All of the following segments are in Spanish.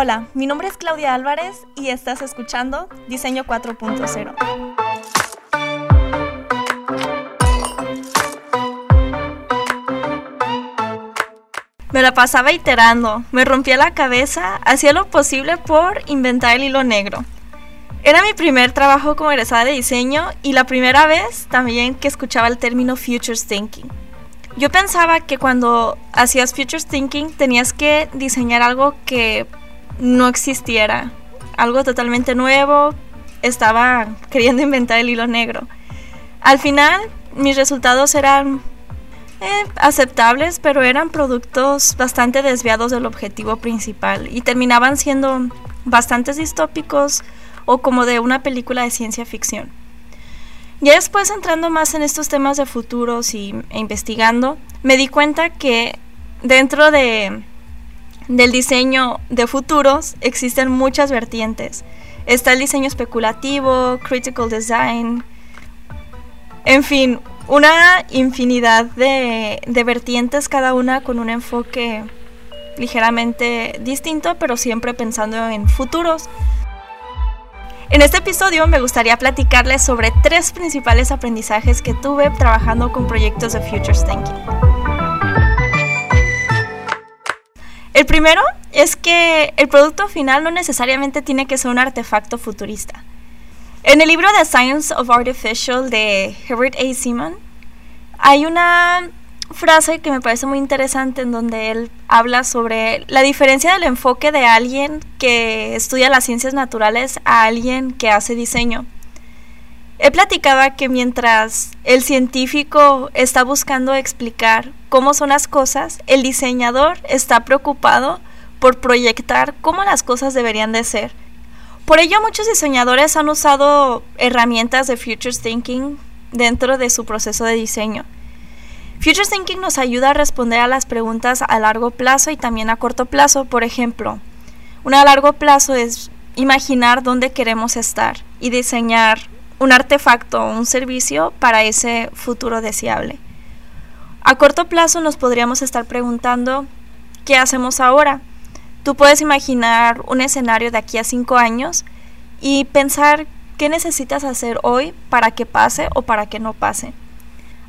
Hola, mi nombre es Claudia Álvarez y estás escuchando Diseño 4.0. Me la pasaba iterando, me rompía la cabeza, hacía lo posible por inventar el hilo negro. Era mi primer trabajo como egresada de diseño y la primera vez también que escuchaba el término Futures Thinking. Yo pensaba que cuando hacías Futures Thinking tenías que diseñar algo que no existiera, algo totalmente nuevo, estaba queriendo inventar el hilo negro. Al final, mis resultados eran eh, aceptables, pero eran productos bastante desviados del objetivo principal y terminaban siendo bastante distópicos o como de una película de ciencia ficción. Ya después entrando más en estos temas de futuros y, e investigando, me di cuenta que dentro de, del diseño de futuros existen muchas vertientes. Está el diseño especulativo, critical design, en fin, una infinidad de, vertientes, cada una con un enfoque ligeramente distinto, pero siempre pensando en futuros. En este episodio me gustaría platicarles sobre tres principales aprendizajes que tuve trabajando con proyectos de Futures Thinking. El primero es que el producto final no necesariamente tiene que ser un artefacto futurista. En el libro The Science of Artificial de Herbert A. Simon hay una frase que me parece muy interesante en donde él habla sobre la diferencia del enfoque de alguien que estudia las ciencias naturales a alguien que hace diseño. Él platicaba que mientras el científico está buscando explicar cómo son las cosas, el diseñador está preocupado por proyectar cómo las cosas deberían de ser por ello, muchos diseñadores han usado herramientas de Futures Thinking dentro de su proceso de diseño. Futures Thinking nos ayuda a responder a las preguntas a largo plazo y también a corto plazo. Por ejemplo, una a largo plazo es imaginar dónde queremos estar y diseñar un artefacto o un servicio para ese futuro deseable. A corto plazo nos podríamos estar preguntando, ¿qué hacemos ahora? Tú puedes imaginar un escenario de aquí a cinco años y pensar qué necesitas hacer hoy para que pase o para que no pase.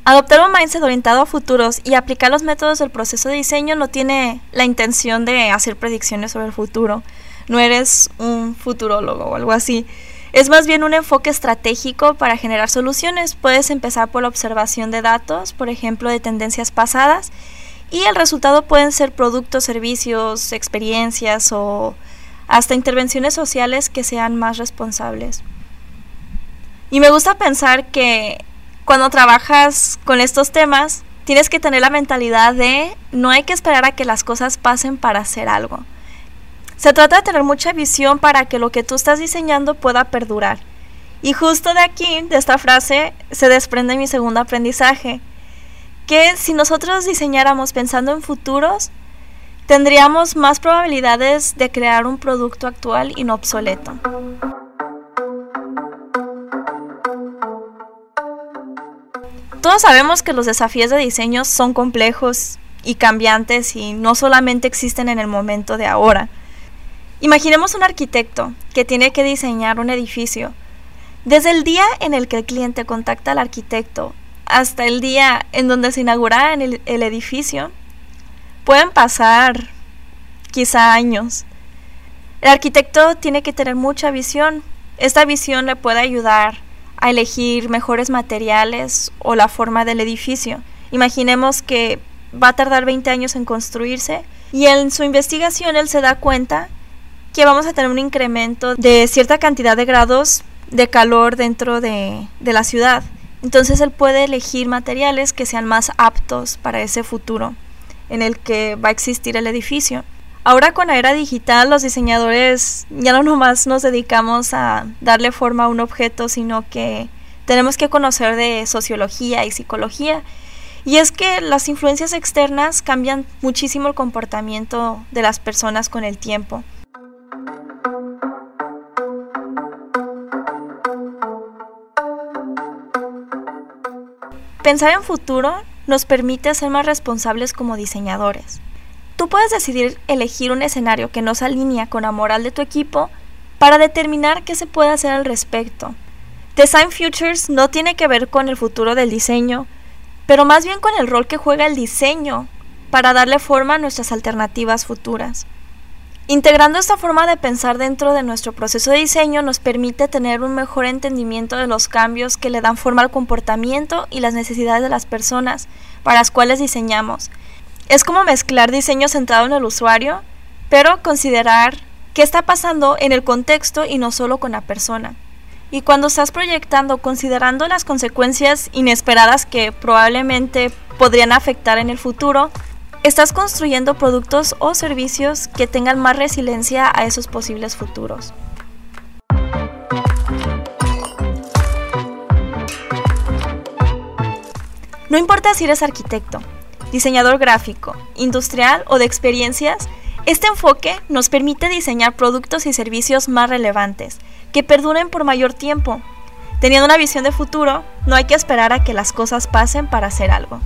Adoptar un mindset orientado a futuros y aplicar los métodos del proceso de diseño no tiene la intención de hacer predicciones sobre el futuro. No eres un futurólogo o algo así. Es más bien un enfoque estratégico para generar soluciones. Puedes empezar por la observación de datos, por ejemplo, de tendencias pasadas, y el resultado pueden ser productos, servicios, experiencias o hasta intervenciones sociales que sean más responsables. Y me gusta pensar que cuando trabajas con estos temas, tienes que tener la mentalidad de no hay que esperar a que las cosas pasen para hacer algo. Se trata de tener mucha visión para que lo que tú estás diseñando pueda perdurar. Y justo de aquí, de esta frase, se desprende mi segundo aprendizaje, que si nosotros diseñáramos pensando en futuros, tendríamos más probabilidades de crear un producto actual y no obsoleto. Todos sabemos que los desafíos de diseño son complejos y cambiantes y no solamente existen en el momento de ahora. Imaginemos un arquitecto que tiene que diseñar un edificio. Desde el día en el que el cliente contacta al arquitecto hasta el día en donde se inaugura el, edificio, pueden pasar quizá años. El arquitecto tiene que tener mucha visión. Esta visión le puede ayudar a elegir mejores materiales o la forma del edificio. Imaginemos que va a tardar 20 años en construirse y en su investigación él se da cuenta que vamos a tener un incremento de cierta cantidad de grados de calor dentro de, de la ciudad. Entonces él puede elegir materiales que sean más aptos para ese futuro en el que va a existir el edificio. Ahora con la era digital los diseñadores ya no nomás nos dedicamos a darle forma a un objeto, sino que tenemos que conocer de sociología y psicología. Y es que las influencias externas cambian muchísimo el comportamiento de las personas con el tiempo. Pensar en futuro nos permite ser más responsables como diseñadores. tú puedes decidir elegir un escenario que no se alinea con la moral de tu equipo para determinar qué se puede hacer al respecto. Design Futures no tiene que ver con el futuro del diseño, pero más bien con el rol que juega el diseño para darle forma a nuestras alternativas futuras. Integrando esta forma de pensar dentro de nuestro proceso de diseño nos permite tener un mejor entendimiento de los cambios que le dan forma al comportamiento y las necesidades de las personas para las cuales diseñamos. Es como mezclar diseño centrado en el usuario, pero considerar qué está pasando en el contexto y no solo con la persona. Y cuando estás proyectando considerando las consecuencias inesperadas que probablemente podrían afectar en el futuro, estás construyendo productos o servicios que tengan más resiliencia a esos posibles futuros. No importa si eres arquitecto, diseñador gráfico, industrial o de experiencias, este enfoque nos permite diseñar productos y servicios más relevantes, que perduren por mayor tiempo. Teniendo una visión de futuro, no hay que esperar a que las cosas pasen para hacer algo.